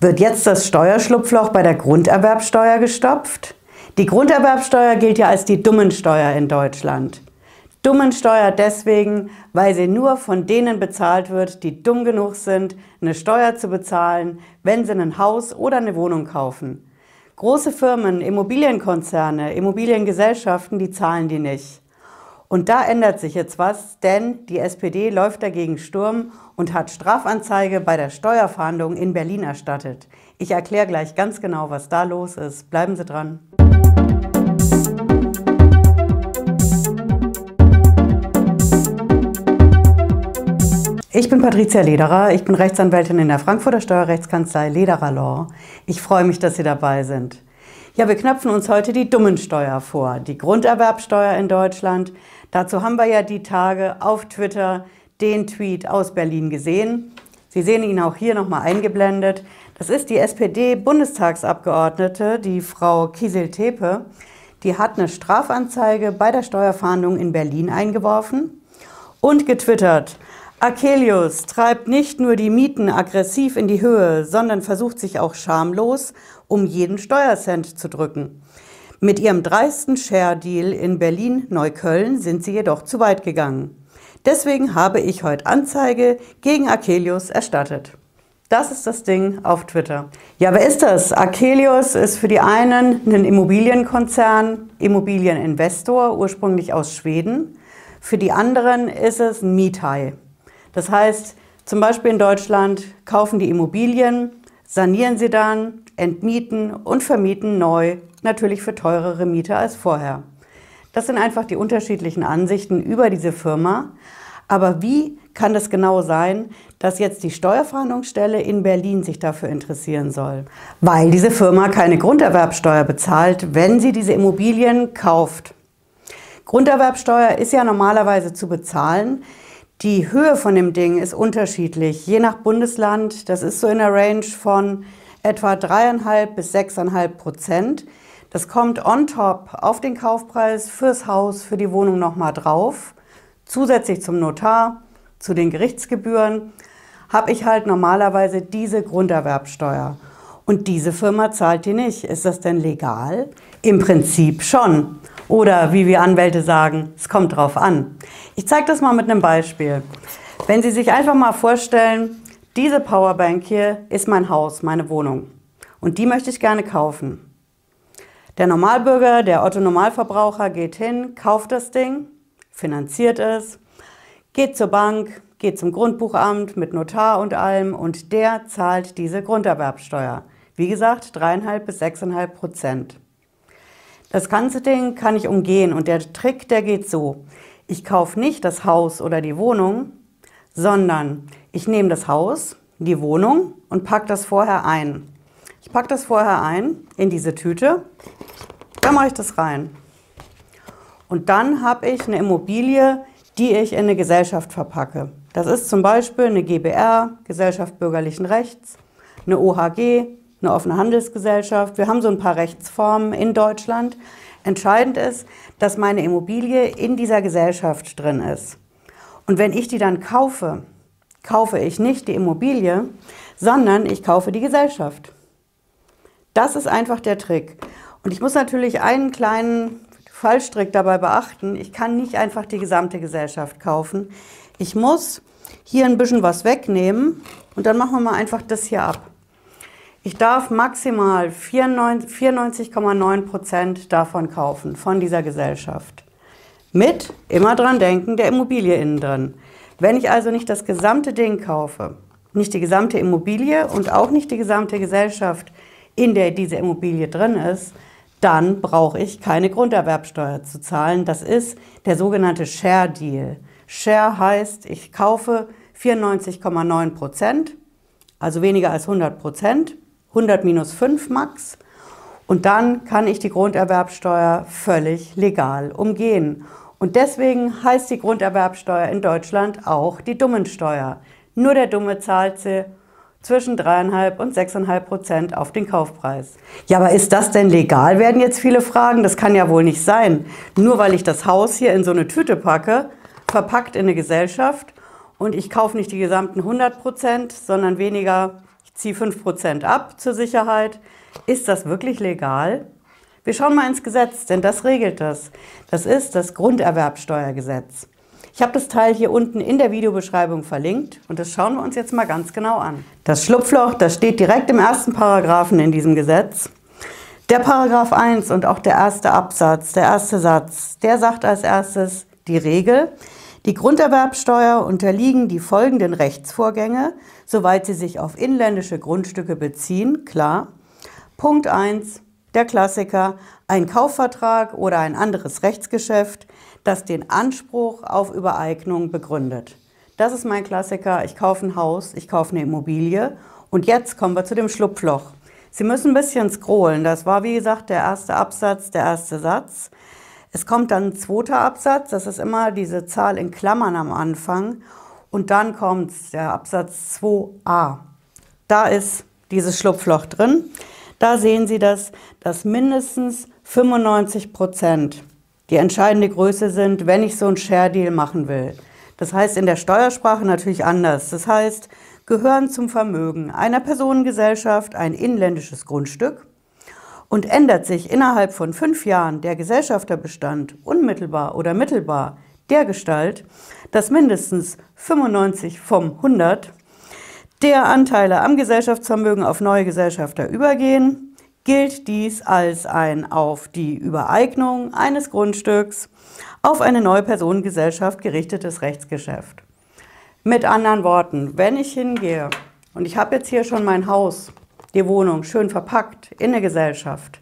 Wird jetzt das Steuerschlupfloch bei der Grunderwerbsteuer gestopft? Die Grunderwerbsteuer gilt ja als die Dummensteuer in Deutschland. Dummensteuer deswegen, weil sie nur von denen bezahlt wird, die dumm genug sind, eine Steuer zu bezahlen, wenn sie ein Haus oder eine Wohnung kaufen. Große Firmen, Immobilienkonzerne, Immobiliengesellschaften, die zahlen die nicht. Und da ändert sich jetzt was, denn die SPD läuft dagegen Sturm und hat Strafanzeige bei der Steuerfahndung in Berlin erstattet. Ich erkläre gleich ganz genau, was da los ist. Bleiben Sie dran. Ich bin Patricia Lederer, ich bin Rechtsanwältin in der Frankfurter Steuerrechtskanzlei Lederer Law. Ich freue mich, dass Sie dabei sind. Ja, wir knöpfen uns heute die Dummensteuer vor, die Grunderwerbsteuer in Deutschland. Dazu haben wir ja die Tage auf Twitter den Tweet aus Berlin gesehen. Sie sehen ihn auch hier nochmal eingeblendet. Das ist die SPD-Bundestagsabgeordnete, die Frau Kiesel-Tepe. Die hat eine Strafanzeige bei der Steuerfahndung in Berlin eingeworfen und getwittert, Akelius treibt nicht nur die Mieten aggressiv in die Höhe, sondern versucht sich auch schamlos, um jeden Steuercent zu drücken. Mit ihrem dreisten Share-Deal in Berlin-Neukölln sind sie jedoch zu weit gegangen. Deswegen habe ich heute Anzeige gegen Akelius erstattet. Das ist das Ding auf Twitter. Ja, wer ist das? Akelius ist für die einen ein Immobilienkonzern, Immobilieninvestor, ursprünglich aus Schweden. Für die anderen ist es ein Miethai. Das heißt, zum Beispiel in Deutschland kaufen die Immobilien, sanieren sie dann, entmieten und vermieten neu, natürlich für teurere Miete als vorher. Das sind einfach die unterschiedlichen Ansichten über diese Firma. Aber wie kann das genau sein, dass jetzt die Steuerfahndungsstelle in Berlin sich dafür interessieren soll? Weil diese Firma keine Grunderwerbsteuer bezahlt, wenn sie diese Immobilien kauft. Grunderwerbsteuer ist ja normalerweise zu bezahlen, die Höhe von dem Ding ist unterschiedlich, je nach Bundesland. Das ist so in der Range von etwa 3,5 bis 6,5 Prozent. Das kommt on top auf den Kaufpreis fürs Haus, für die Wohnung nochmal drauf. Zusätzlich zum Notar, zu den Gerichtsgebühren, habe ich halt normalerweise diese Grunderwerbsteuer. Und diese Firma zahlt die nicht. Ist das denn legal? Im Prinzip schon. Oder wie wir Anwälte sagen, es kommt drauf an. Ich zeige das mal mit einem Beispiel. Wenn Sie sich einfach mal vorstellen, diese Powerbank hier ist mein Haus, meine Wohnung. Und die möchte ich gerne kaufen. Der Normalbürger, der Otto-Normalverbraucher geht hin, kauft das Ding, finanziert es, geht zur Bank, geht zum Grundbuchamt mit Notar und allem und der zahlt diese Grunderwerbsteuer. Wie gesagt, 3,5 bis 6,5 Prozent. Das ganze Ding kann ich umgehen und der Trick, der geht so. Ich kaufe nicht das Haus oder die Wohnung, sondern ich nehme das Haus, die Wohnung und packe das vorher ein. Ich packe das vorher ein in diese Tüte, da mache ich das rein. Und dann habe ich eine Immobilie, die ich in eine Gesellschaft verpacke. Das ist zum Beispiel eine GBR, Gesellschaft bürgerlichen Rechts, eine OHG, eine offene Handelsgesellschaft. Wir haben so ein paar Rechtsformen in Deutschland. Entscheidend ist, dass meine Immobilie in dieser Gesellschaft drin ist. Und wenn ich die dann kaufe, kaufe ich nicht die Immobilie, sondern ich kaufe die Gesellschaft. Das ist einfach der Trick. Und ich muss natürlich einen kleinen Fallstrick dabei beachten. Ich kann nicht einfach die gesamte Gesellschaft kaufen. Ich muss hier ein bisschen was wegnehmen und dann machen wir mal einfach das hier ab. Ich darf maximal 94,9 Prozent davon kaufen, von dieser Gesellschaft. Mit, immer dran denken, der Immobilie innen drin. Wenn ich also nicht das gesamte Ding kaufe, nicht die gesamte Immobilie und auch nicht die gesamte Gesellschaft, in der diese Immobilie drin ist, dann brauche ich keine Grunderwerbsteuer zu zahlen. Das ist der sogenannte Share Deal. Share heißt, ich kaufe 94,9 Prozent, also weniger als 100 Prozent 100 minus 5 max. Und dann kann ich die Grunderwerbsteuer völlig legal umgehen. Und deswegen heißt die Grunderwerbsteuer in Deutschland auch die Dummensteuer. Nur der Dumme zahlt sie zwischen 3,5 und 6,5 Prozent auf den Kaufpreis. Ja, aber ist das denn legal, werden jetzt viele fragen. Das kann ja wohl nicht sein. Nur weil ich das Haus hier in so eine Tüte packe, verpackt in eine Gesellschaft und ich kaufe nicht die gesamten 100 Prozent, sondern weniger ziehe 5% ab zur Sicherheit. Ist das wirklich legal? Wir schauen mal ins Gesetz, denn das regelt das. Das ist das Grunderwerbsteuergesetz. Ich habe das Teil hier unten in der Videobeschreibung verlinkt und das schauen wir uns jetzt mal ganz genau an. Das Schlupfloch, das steht direkt im ersten Paragraphen in diesem Gesetz. Der Paragraph 1 und auch der erste Absatz, der erste Satz, der sagt als erstes die Regel, die Grunderwerbsteuer unterliegen die folgenden Rechtsvorgänge, soweit sie sich auf inländische Grundstücke beziehen, klar. Punkt 1, der Klassiker, ein Kaufvertrag oder ein anderes Rechtsgeschäft, das den Anspruch auf Übereignung begründet. Das ist mein Klassiker, ich kaufe ein Haus, ich kaufe eine Immobilie und jetzt kommen wir zu dem Schlupfloch. Sie müssen ein bisschen scrollen, das war wie gesagt der erste Absatz, der erste Satz. Es kommt dann ein zweiter Absatz, das ist immer diese Zahl in Klammern am Anfang. Und dann kommt der Absatz 2a. Da ist dieses Schlupfloch drin. Da sehen Sie das, dass mindestens 95 Prozent die entscheidende Größe sind, wenn ich so einen Share Deal machen will. Das heißt in der Steuersprache natürlich anders. Das heißt, gehören zum Vermögen einer Personengesellschaft ein inländisches Grundstück und ändert sich innerhalb von fünf Jahren der Gesellschafterbestand unmittelbar oder mittelbar der Gestalt, dass mindestens 95 vom 100 der Anteile am Gesellschaftsvermögen auf neue Gesellschafter übergehen, gilt dies als ein auf die Übereignung eines Grundstücks auf eine neue Personengesellschaft gerichtetes Rechtsgeschäft. Mit anderen Worten, wenn ich hingehe und ich habe jetzt hier schon mein Haus die Wohnung schön verpackt in eine Gesellschaft,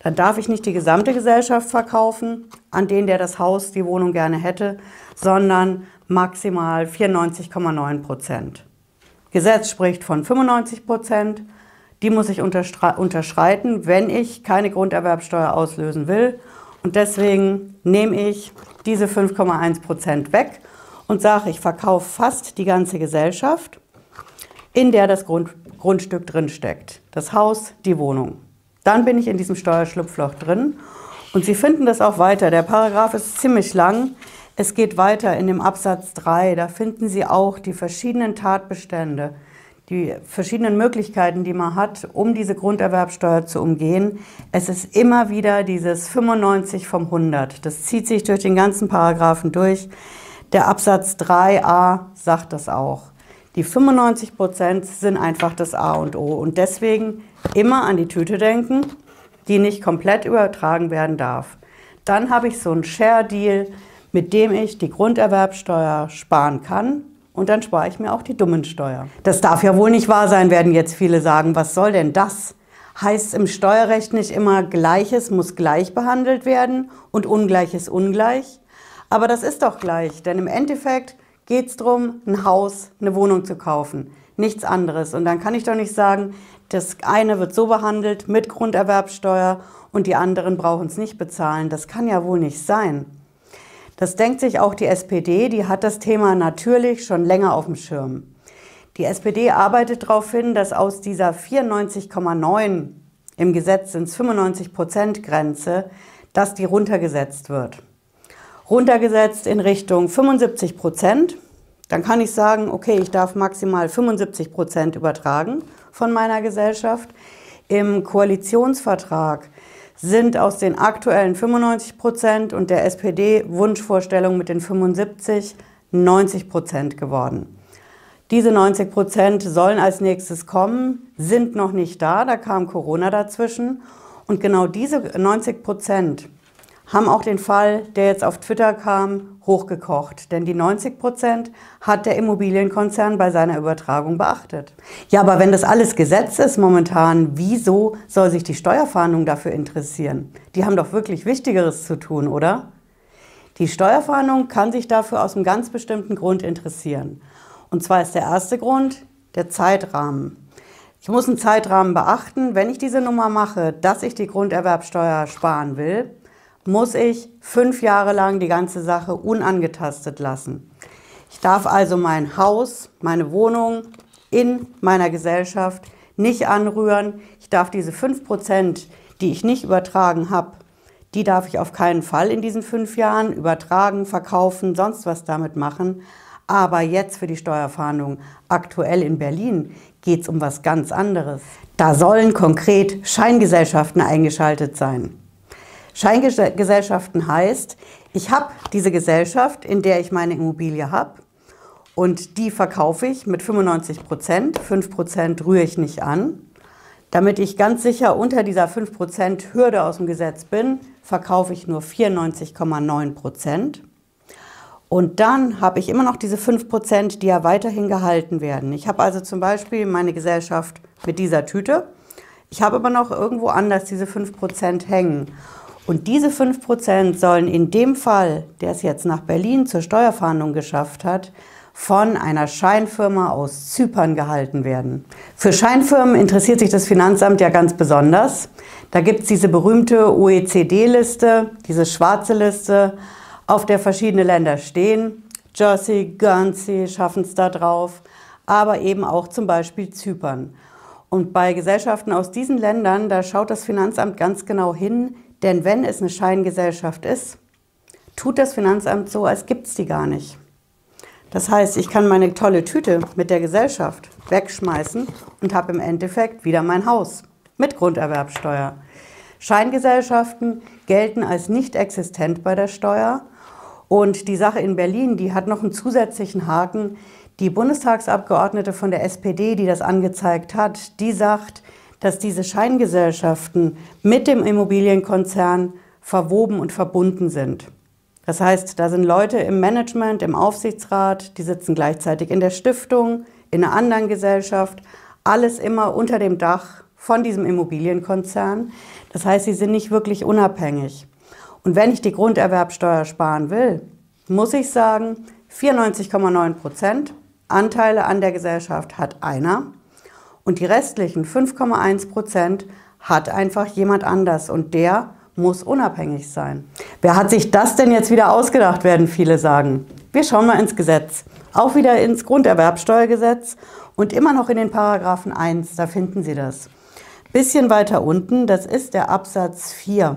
dann darf ich nicht die gesamte Gesellschaft verkaufen, an den der das Haus, die Wohnung gerne hätte, sondern maximal 94,9 Prozent. Gesetz spricht von 95 Prozent. Die muss ich unterschreiten, wenn ich keine Grunderwerbsteuer auslösen will. Und deswegen nehme ich diese 5,1 Prozent weg und sage, ich verkaufe fast die ganze Gesellschaft, in der das Grund Grundstück drin steckt. Das Haus, die Wohnung. Dann bin ich in diesem Steuerschlupfloch drin. Und Sie finden das auch weiter. Der Paragraph ist ziemlich lang. Es geht weiter in dem Absatz 3. Da finden Sie auch die verschiedenen Tatbestände, die verschiedenen Möglichkeiten, die man hat, um diese Grunderwerbsteuer zu umgehen. Es ist immer wieder dieses 95 vom 100. Das zieht sich durch den ganzen Paragraphen durch. Der Absatz 3a sagt das auch. Die 95 Prozent sind einfach das A und O. Und deswegen immer an die Tüte denken, die nicht komplett übertragen werden darf. Dann habe ich so einen Share-Deal, mit dem ich die Grunderwerbsteuer sparen kann. Und dann spare ich mir auch die Dummensteuer. Das darf ja wohl nicht wahr sein, werden jetzt viele sagen. Was soll denn das? Heißt im Steuerrecht nicht immer Gleiches muss gleich behandelt werden und Ungleiches ungleich? Aber das ist doch gleich, denn im Endeffekt geht es darum, ein Haus, eine Wohnung zu kaufen. Nichts anderes. Und dann kann ich doch nicht sagen, das eine wird so behandelt mit Grunderwerbsteuer und die anderen brauchen es nicht bezahlen. Das kann ja wohl nicht sein. Das denkt sich auch die SPD, die hat das Thema natürlich schon länger auf dem Schirm. Die SPD arbeitet darauf hin, dass aus dieser 94,9 im Gesetz sind es 95 Prozent Grenze, dass die runtergesetzt wird runtergesetzt in Richtung 75 Prozent. Dann kann ich sagen, okay, ich darf maximal 75 Prozent übertragen von meiner Gesellschaft. Im Koalitionsvertrag sind aus den aktuellen 95 Prozent und der SPD-Wunschvorstellung mit den 75 90 Prozent geworden. Diese 90 Prozent sollen als nächstes kommen, sind noch nicht da, da kam Corona dazwischen. Und genau diese 90 Prozent haben auch den Fall, der jetzt auf Twitter kam, hochgekocht. Denn die 90 Prozent hat der Immobilienkonzern bei seiner Übertragung beachtet. Ja, aber wenn das alles Gesetz ist momentan, wieso soll sich die Steuerfahndung dafür interessieren? Die haben doch wirklich Wichtigeres zu tun, oder? Die Steuerfahndung kann sich dafür aus einem ganz bestimmten Grund interessieren. Und zwar ist der erste Grund der Zeitrahmen. Ich muss einen Zeitrahmen beachten, wenn ich diese Nummer mache, dass ich die Grunderwerbsteuer sparen will muss ich fünf Jahre lang die ganze Sache unangetastet lassen. Ich darf also mein Haus, meine Wohnung in meiner Gesellschaft nicht anrühren. Ich darf diese fünf Prozent, die ich nicht übertragen habe, die darf ich auf keinen Fall in diesen fünf Jahren übertragen, verkaufen, sonst was damit machen. Aber jetzt für die Steuerfahndung aktuell in Berlin geht es um was ganz anderes. Da sollen konkret Scheingesellschaften eingeschaltet sein. Scheingesellschaften heißt, ich habe diese Gesellschaft, in der ich meine Immobilie habe und die verkaufe ich mit 95 Prozent. 5 Prozent rühre ich nicht an. Damit ich ganz sicher unter dieser 5 Prozent Hürde aus dem Gesetz bin, verkaufe ich nur 94,9 Prozent. Und dann habe ich immer noch diese 5 Prozent, die ja weiterhin gehalten werden. Ich habe also zum Beispiel meine Gesellschaft mit dieser Tüte. Ich habe aber noch irgendwo anders diese 5 Prozent hängen. Und diese 5 Prozent sollen in dem Fall, der es jetzt nach Berlin zur Steuerfahndung geschafft hat, von einer Scheinfirma aus Zypern gehalten werden. Für Scheinfirmen interessiert sich das Finanzamt ja ganz besonders. Da gibt es diese berühmte OECD-Liste, diese schwarze Liste, auf der verschiedene Länder stehen. Jersey, Guernsey schaffen es da drauf, aber eben auch zum Beispiel Zypern. Und bei Gesellschaften aus diesen Ländern, da schaut das Finanzamt ganz genau hin, denn wenn es eine Scheingesellschaft ist, tut das Finanzamt so, als gibt es die gar nicht. Das heißt, ich kann meine tolle Tüte mit der Gesellschaft wegschmeißen und habe im Endeffekt wieder mein Haus mit Grunderwerbsteuer. Scheingesellschaften gelten als nicht existent bei der Steuer. Und die Sache in Berlin, die hat noch einen zusätzlichen Haken. Die Bundestagsabgeordnete von der SPD, die das angezeigt hat, die sagt, dass diese Scheingesellschaften mit dem Immobilienkonzern verwoben und verbunden sind. Das heißt, da sind Leute im Management, im Aufsichtsrat, die sitzen gleichzeitig in der Stiftung, in einer anderen Gesellschaft, alles immer unter dem Dach von diesem Immobilienkonzern. Das heißt, sie sind nicht wirklich unabhängig. Und wenn ich die Grunderwerbsteuer sparen will, muss ich sagen, 94,9 Prozent Anteile an der Gesellschaft hat einer und die restlichen 5,1 Prozent hat einfach jemand anders und der muss unabhängig sein. Wer hat sich das denn jetzt wieder ausgedacht, werden viele sagen. Wir schauen mal ins Gesetz. Auch wieder ins Grunderwerbsteuergesetz und immer noch in den Paragraphen 1, da finden Sie das. Bisschen weiter unten, das ist der Absatz 4.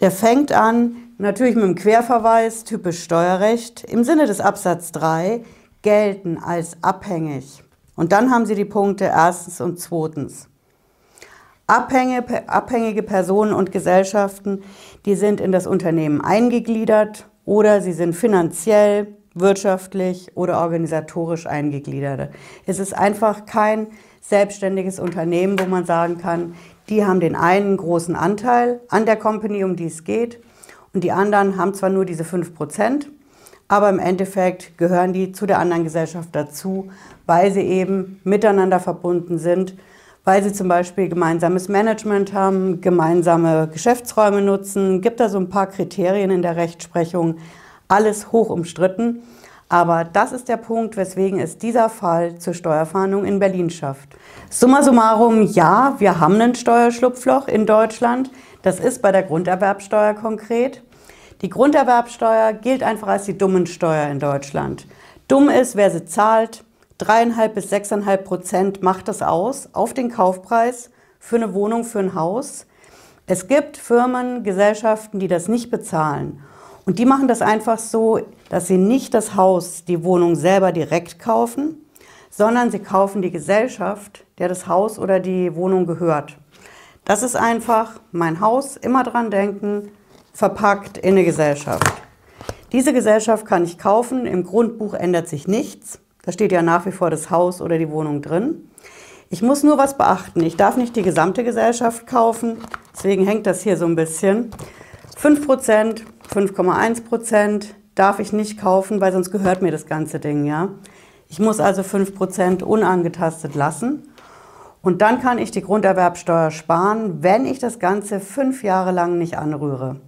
Der fängt an, natürlich mit dem Querverweis, typisch Steuerrecht, im Sinne des Absatz 3 gelten als abhängig. Und dann haben Sie die Punkte erstens und zweitens. Abhängige Personen und Gesellschaften, die sind in das Unternehmen eingegliedert oder sie sind finanziell, wirtschaftlich oder organisatorisch eingegliedert. Es ist einfach kein selbstständiges Unternehmen, wo man sagen kann, die haben den einen großen Anteil an der Company, um die es geht, und die anderen haben zwar nur diese 5 Prozent, aber im Endeffekt gehören die zu der anderen Gesellschaft dazu, weil sie eben miteinander verbunden sind weil sie zum Beispiel gemeinsames Management haben, gemeinsame Geschäftsräume nutzen. Gibt da so ein paar Kriterien in der Rechtsprechung. Alles hoch umstritten. Aber das ist der Punkt, weswegen es dieser Fall zur Steuerfahndung in Berlin schafft. Summa summarum, ja, wir haben ein Steuerschlupfloch in Deutschland. Das ist bei der Grunderwerbsteuer konkret. Die Grunderwerbsteuer gilt einfach als die dummen Steuer in Deutschland. Dumm ist, wer sie zahlt, dreieinhalb bis sechseinhalb Prozent macht das aus auf den Kaufpreis für eine Wohnung, für ein Haus. Es gibt Firmen, Gesellschaften, die das nicht bezahlen. Und die machen das einfach so, dass sie nicht das Haus, die Wohnung selber direkt kaufen, sondern sie kaufen die Gesellschaft, der das Haus oder die Wohnung gehört. Das ist einfach mein Haus, immer dran denken, verpackt in eine Gesellschaft. Diese Gesellschaft kann ich kaufen, im Grundbuch ändert sich nichts. Da steht ja nach wie vor das Haus oder die Wohnung drin. Ich muss nur was beachten. Ich darf nicht die gesamte Gesellschaft kaufen. Deswegen hängt das hier so ein bisschen. 5%, 5,1% darf ich nicht kaufen, weil sonst gehört mir das ganze Ding, ja. Ich muss also 5% unangetastet lassen. Und dann kann ich die Grunderwerbsteuer sparen, wenn ich das Ganze fünf Jahre lang nicht anrühre.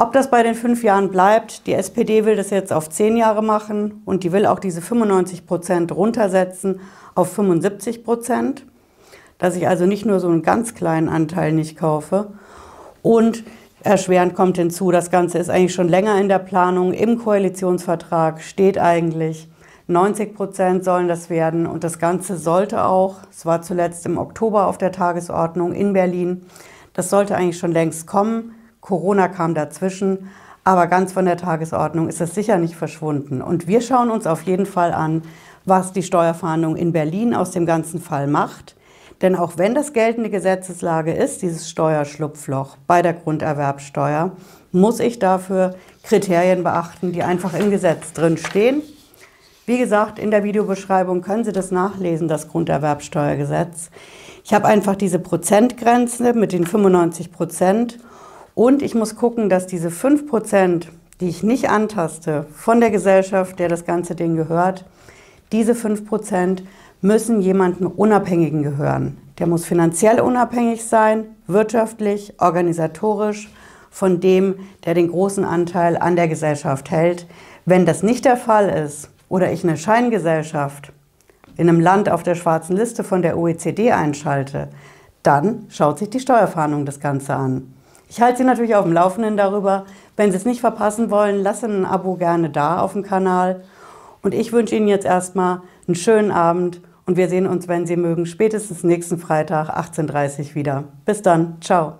Ob das bei den fünf Jahren bleibt, die SPD will das jetzt auf zehn Jahre machen und die will auch diese 95 Prozent runtersetzen auf 75 Prozent, dass ich also nicht nur so einen ganz kleinen Anteil nicht kaufe. Und erschwerend kommt hinzu, das Ganze ist eigentlich schon länger in der Planung. Im Koalitionsvertrag steht eigentlich, 90 Prozent sollen das werden und das Ganze sollte auch, es war zuletzt im Oktober auf der Tagesordnung in Berlin, das sollte eigentlich schon längst kommen. Corona kam dazwischen. aber ganz von der Tagesordnung ist das sicher nicht verschwunden. Und wir schauen uns auf jeden Fall an, was die Steuerfahndung in Berlin aus dem ganzen Fall macht. Denn auch wenn das geltende Gesetzeslage ist, dieses Steuerschlupfloch bei der Grunderwerbsteuer, muss ich dafür Kriterien beachten, die einfach im Gesetz drin stehen. Wie gesagt, in der Videobeschreibung können Sie das nachlesen, das Grunderwerbsteuergesetz. Ich habe einfach diese Prozentgrenze mit den 95 Prozent und ich muss gucken, dass diese 5 Prozent, die ich nicht antaste von der Gesellschaft, der das ganze Ding gehört, diese 5 Prozent müssen jemandem Unabhängigen gehören. Der muss finanziell unabhängig sein, wirtschaftlich, organisatorisch von dem, der den großen Anteil an der Gesellschaft hält. Wenn das nicht der Fall ist oder ich eine Scheingesellschaft in einem Land auf der schwarzen Liste von der OECD einschalte, dann schaut sich die Steuerfahndung das Ganze an. Ich halte Sie natürlich auf dem Laufenden darüber. Wenn Sie es nicht verpassen wollen, lassen ein Abo gerne da auf dem Kanal. Und ich wünsche Ihnen jetzt erstmal einen schönen Abend und wir sehen uns, wenn Sie mögen, spätestens nächsten Freitag 18.30 Uhr wieder. Bis dann. Ciao.